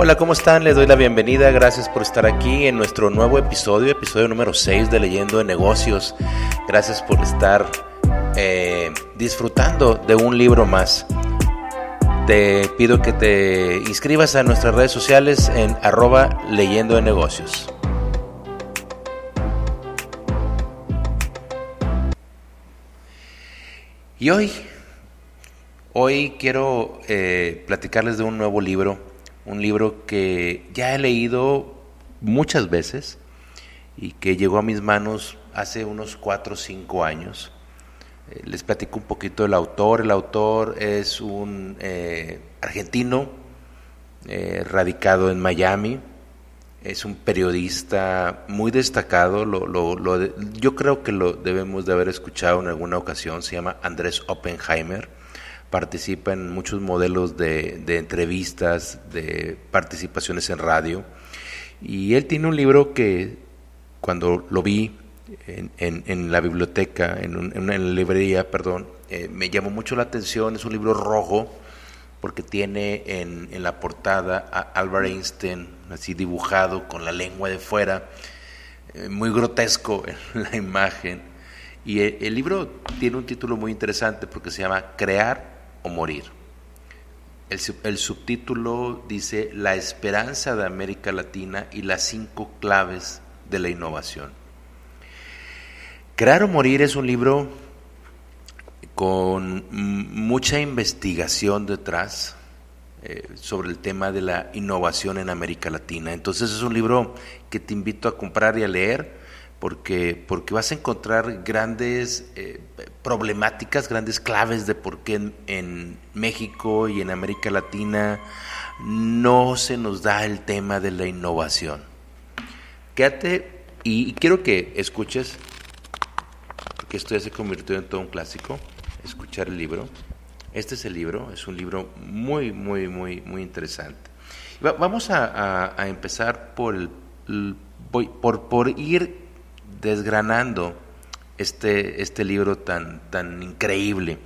Hola, ¿cómo están? Les doy la bienvenida. Gracias por estar aquí en nuestro nuevo episodio, episodio número 6 de Leyendo de Negocios. Gracias por estar eh, disfrutando de un libro más. Te pido que te inscribas a nuestras redes sociales en arroba leyendo de negocios. Y hoy, hoy quiero eh, platicarles de un nuevo libro, un libro que ya he leído muchas veces y que llegó a mis manos hace unos 4 o 5 años. Eh, les platico un poquito del autor. El autor es un eh, argentino radicado en Miami. Es un periodista muy destacado. yo creo que lo debemos de haber escuchado en alguna ocasión. Se llama Andrés Oppenheimer participa en muchos modelos de, entrevistas, de participaciones en radio. Y él tiene un libro que cuando lo vi en, la biblioteca, en, una librería, perdón, eh, me llamó mucho la atención. Es un libro rojo porque tiene en, la portada a Albert Einstein así dibujado con la lengua de fuera, eh, muy grotesco en la imagen. Y el, el libro tiene un título muy interesante porque se llama Crear o morir. El, subtítulo dice La esperanza de América Latina y las cinco claves de la innovación. Crear o morir es un libro con mucha investigación detrás eh, sobre el tema de la innovación en América Latina. Entonces es un libro que te invito a comprar y a leer porque, porque vas a encontrar grandes eh, problemáticas, grandes claves de por qué en, México y en América Latina no se nos da el tema de la innovación. Quédate y, quiero que escuches, porque esto ya se convirtió en todo un clásico, escuchar el libro. Este es el libro, es un libro muy, muy, muy, muy interesante. vamos a, empezar por, el, por, por ir desgranando este, este libro tan, tan increíble.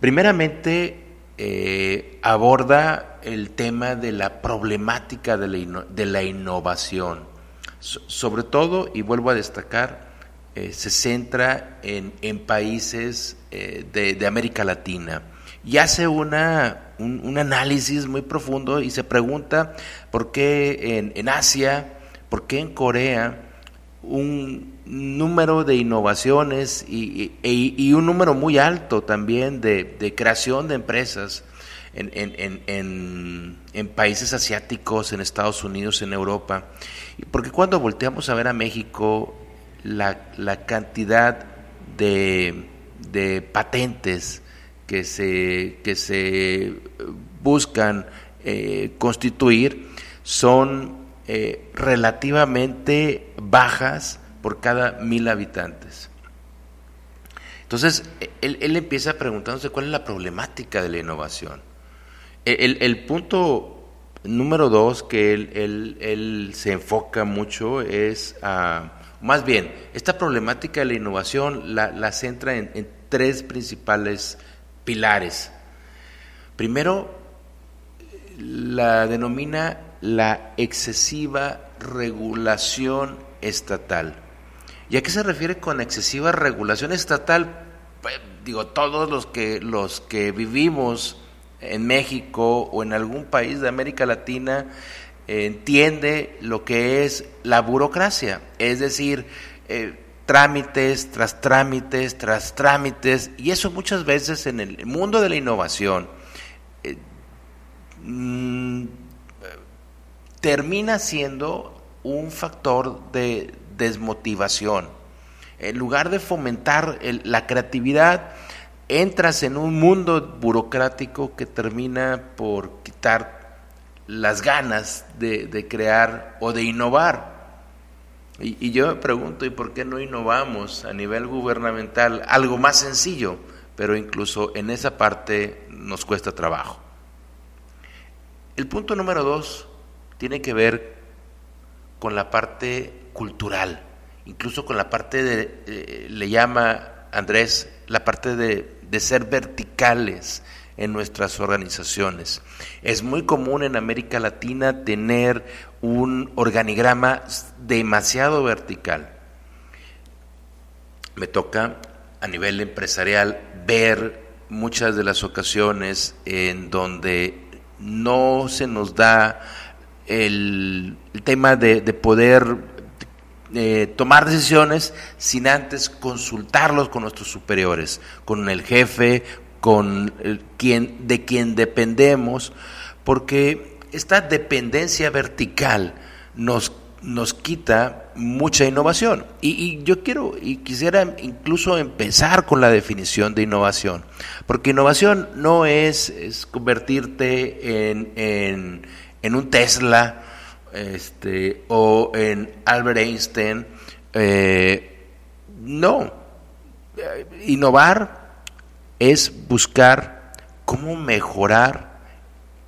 Primeramente, eh, aborda el tema de la problemática de la, de la innovación. sobre todo, y vuelvo a destacar, eh, se centra en, en países eh, de, América Latina y hace una, un, análisis muy profundo y se pregunta por qué en, en Asia, por qué en Corea, un número de innovaciones y, y, un número muy alto también de, creación de empresas en, en, en, países asiáticos, en Estados Unidos, en Europa. Porque cuando volteamos a ver a México, la, la cantidad de, de, patentes que se, que se buscan eh, constituir son eh, relativamente bajas por cada mil habitantes. Entonces, él, empieza preguntándose cuál es la problemática de la innovación. El, punto número dos que él, se enfoca mucho es, más bien, esta problemática de la innovación la, centra en tres principales pilares. Primero, la denomina la excesiva regulación estatal. ¿Y a qué se refiere con excesiva regulación estatal? Pues, digo, todos los que, los que vivimos en México o en algún país de América Latina entiende lo que es la burocracia, es decir, eh, trámites tras trámites tras trámites, y eso muchas veces en el mundo de la innovación eh, mm, termina siendo un factor de desmotivación. En lugar de fomentar la creatividad, entras en un mundo burocrático que termina por quitar las ganas de, crear o de innovar. Y, y, yo me pregunto, ¿y por qué no innovamos a nivel gubernamental algo más sencillo? Pero incluso en esa parte nos cuesta trabajo. El punto número dos tiene que ver con la parte cultural, incluso con la parte de, eh, le llama Andrés, la parte de, ser verticales en nuestras organizaciones. Es muy común en América Latina tener un organigrama demasiado vertical. Me toca a nivel empresarial ver muchas de las ocasiones en donde no se nos da el, tema de, poder eh, tomar decisiones sin antes consultarlos con nuestros superiores, con el jefe, con quien, de quien dependemos, porque esta dependencia vertical nos, nos quita mucha innovación. Y, yo quiero y quisiera incluso empezar con la definición de innovación, porque innovación no es, convertirte en, en, un Tesla este, o en Albert Einstein. Eh, no, innovar es buscar cómo mejorar,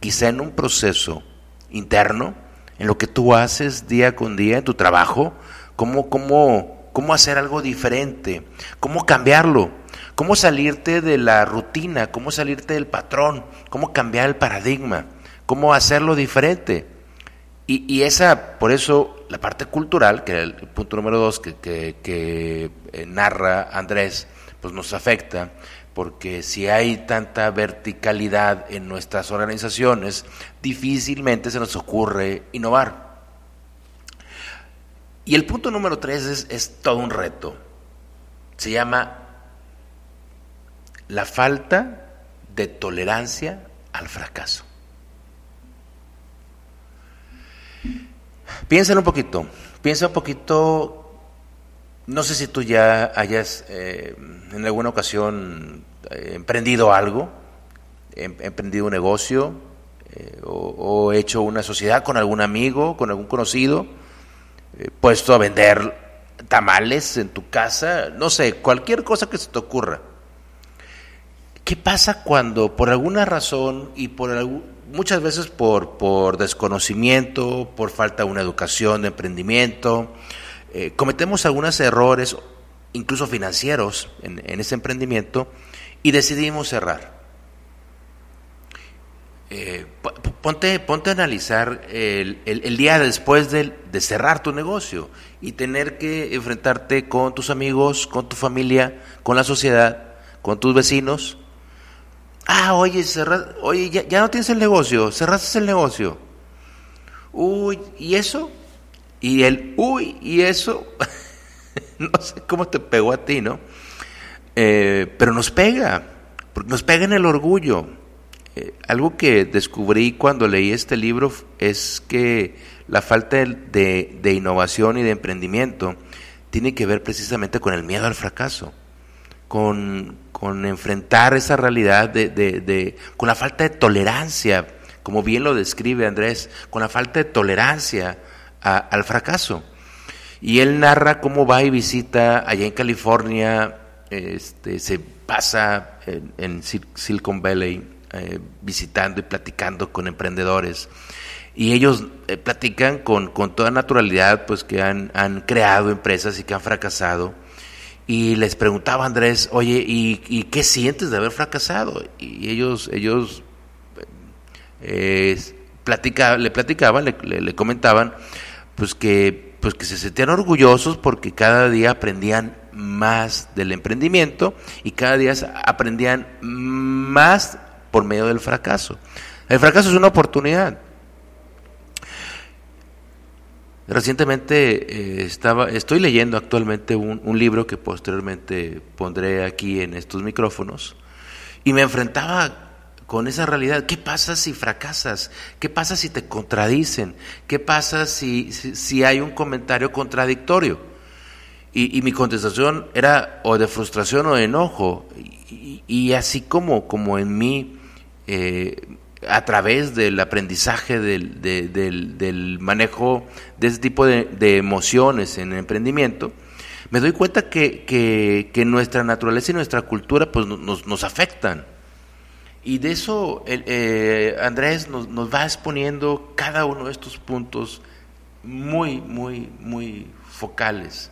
quizá en un proceso interno, en lo que tú haces día con día en tu trabajo, cómo, cómo, cómo hacer algo diferente, cómo cambiarlo, cómo salirte de la rutina, cómo salirte del patrón, cómo cambiar el paradigma, cómo hacerlo diferente. Y, esa, por eso, la parte cultural, que es el punto número dos que, que eh, narra Andrés, pues nos afecta, porque si hay tanta verticalidad en nuestras organizaciones, difícilmente se nos ocurre innovar. Y el punto número tres es, todo un reto. Se llama la falta de tolerancia al fracaso. Piensa un poquito, piensa un poquito no sé si tú ya hayas eh, en alguna ocasión eh, emprendido algo, em, emprendido un negocio eh, o, hecho una sociedad con algún amigo, con algún conocido, puesto a vender tamales en tu casa, no sé, cualquier cosa que se te ocurra. ¿Qué pasa cuando por alguna razón y por muchas veces por, por desconocimiento, por falta de una educación de emprendimiento, eh, cometemos algunos errores, incluso financieros, en, ese emprendimiento y decidimos cerrar. Eh, ponte, ponte a analizar el, día después de, cerrar tu negocio y tener que enfrentarte con tus amigos, con tu familia, con la sociedad, con tus vecinos. Ah, oye, oye ya, ya no tienes el negocio, cerraste el negocio. Uy, ¿y eso? Y el uy, y eso, no sé cómo te pegó a ti, ¿no? Eh, pero nos pega, nos pega en el orgullo. Eh, algo que descubrí cuando leí este libro es que la falta de, de, innovación y de emprendimiento tiene que ver precisamente con el miedo al fracaso, con, con enfrentar esa realidad, de, de, con la falta de tolerancia, como bien lo describe Andrés, con la falta de tolerancia al fracaso. Y él narra cómo va y visita allá en California, este, se pasa en, Silicon Valley eh, visitando y platicando con emprendedores. Y ellos eh, platican con, con, toda naturalidad, pues que han, han, creado empresas y que han fracasado. Y les preguntaba Andrés, oye, ¿y, qué sientes de haber fracasado? Y ellos, ellos eh, le platicaban, le, le comentaban pues que, pues que se sentían orgullosos porque cada día aprendían más del emprendimiento y cada día aprendían más por medio del fracaso. El fracaso es una oportunidad. Recientemente eh, estaba, estoy leyendo actualmente un, un, libro que posteriormente pondré aquí en estos micrófonos y me enfrentaba con esa realidad. ¿Qué pasa si fracasas? ¿Qué pasa si te contradicen? ¿Qué pasa si, si, hay un comentario contradictorio? Y, mi contestación era o de frustración o de enojo. Y, así como, como en mí, eh, a través del aprendizaje, del, del, manejo de ese tipo de, emociones en el emprendimiento, me doy cuenta que, que, nuestra naturaleza y nuestra cultura pues, nos, nos afectan. Y de eso eh, Andrés nos, va exponiendo cada uno de estos puntos muy, muy, muy focales.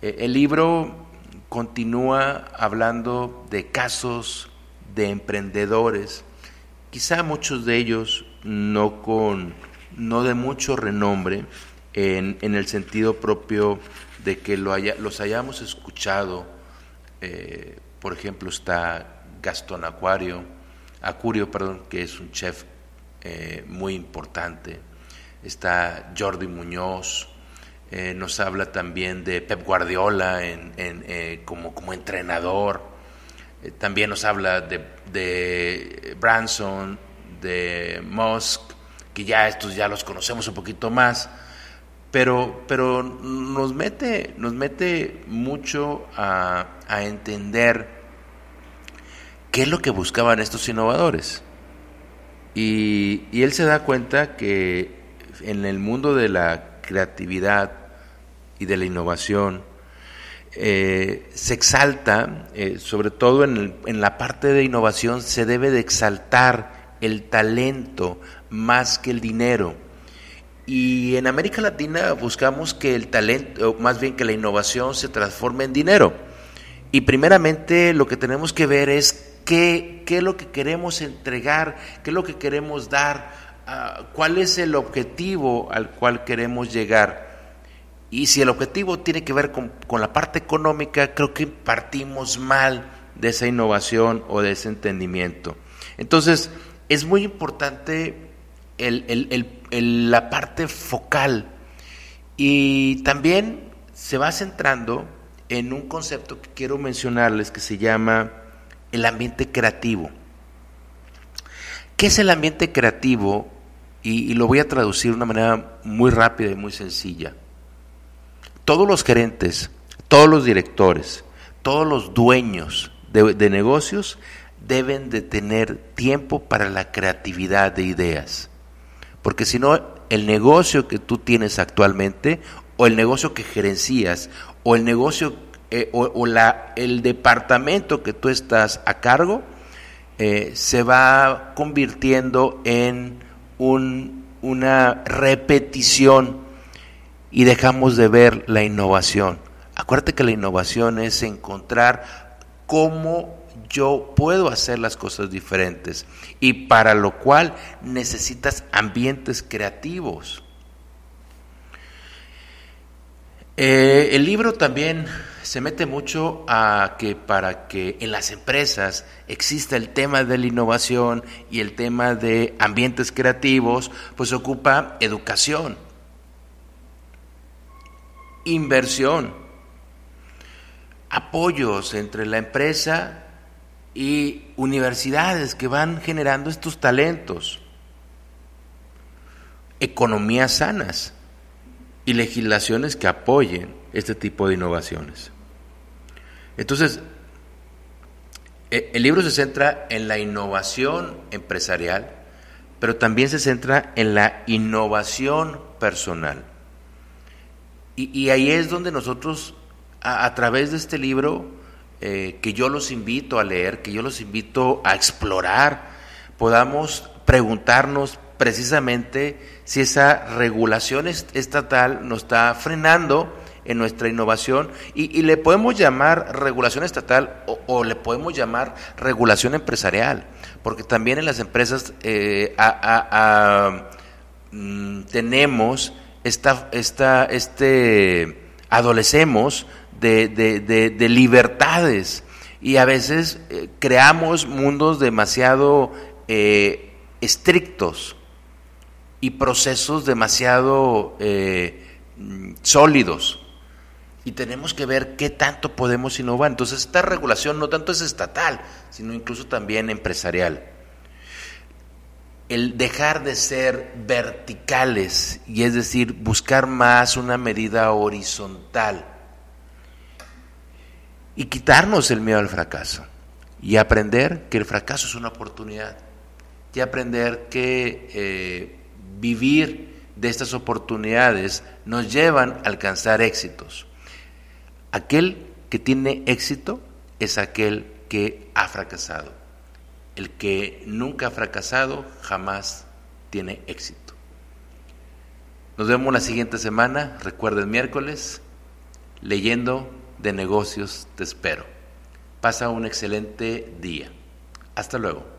Eh, el libro continúa hablando de casos de emprendedores, quizá muchos de ellos no con no de mucho renombre en, el sentido propio de que lo haya, los hayamos escuchado. Eh, por ejemplo, está Gastón Acuario, Acurio, perdón, que es un chef eh, muy importante. Está Jordi Muñoz, eh, nos habla también de Pep Guardiola en, como, como entrenador. También nos habla de, de Branson, de Musk, que ya estos ya los conocemos un poquito más, pero, pero nos, mete, nos mete mucho a, entender qué es lo que buscaban estos innovadores. Y, él se da cuenta que en el mundo de la creatividad y de la innovación, eh, se exalta, eh, sobre todo en, en, la parte de innovación, se debe de exaltar el talento más que el dinero. Y en América Latina buscamos que el talento, más bien que la innovación se transforme en dinero. Y primeramente lo que tenemos que ver es qué, qué es lo que queremos entregar, qué es lo que queremos dar, ah, cuál es el objetivo al cual queremos llegar. Y si el objetivo tiene que ver con, con la parte económica, creo que partimos mal de esa innovación o de ese entendimiento. Entonces, es muy importante la parte focal y también se va centrando en un concepto que quiero mencionarles que se llama el ambiente creativo. ¿Qué es el ambiente creativo? Y, lo voy a traducir de una manera muy rápida y muy sencilla. Todos los gerentes, todos los directores, todos los dueños de, negocios deben de tener tiempo para la creatividad de ideas. Porque si no, el negocio que tú tienes actualmente, o el negocio que gerencias, o el negocio, eh, o, la, el departamento que tú estás a cargo, eh, se va convirtiendo en un, una repetición y dejamos de ver la innovación. Acuérdate que la innovación es encontrar cómo yo puedo hacer las cosas diferentes y para lo cual necesitas ambientes creativos. Eh, el libro también se mete mucho a que para que en las empresas exista el tema de la innovación y el tema de ambientes creativos, pues ocupa educación, inversión, apoyos entre la empresa y universidades que van generando estos talentos, economías sanas y legislaciones que apoyen este tipo de innovaciones. Entonces, e, el libro se centra en la innovación empresarial, pero también se centra en la innovación personal. Y, ahí es donde nosotros, a través de este libro, eh, que yo los invito a leer, que yo los invito a explorar, podamos preguntarnos precisamente si esa regulación estatal nos está frenando en nuestra innovación. Y, le podemos llamar regulación estatal o, le podemos llamar regulación empresarial, porque también en las empresas eh, mm, tenemos esta, esta, este, adolecemos de, libertades y a veces eh, creamos mundos demasiado eh, estrictos y procesos demasiado eh, sólidos. Y tenemos que ver qué tanto podemos innovar. Entonces esta regulación no tanto es estatal, sino incluso también empresarial. El dejar de ser verticales y es decir, buscar más una medida horizontal y quitarnos el miedo al fracaso y aprender que el fracaso es una oportunidad y aprender que eh, vivir de estas oportunidades nos llevan a alcanzar éxitos. Aquel que tiene éxito es aquel que ha fracasado. El que nunca ha fracasado jamás tiene éxito. Nos vemos la siguiente semana, recuerden miércoles, leyendo de negocios te espero. Pasa un excelente día. Hasta luego.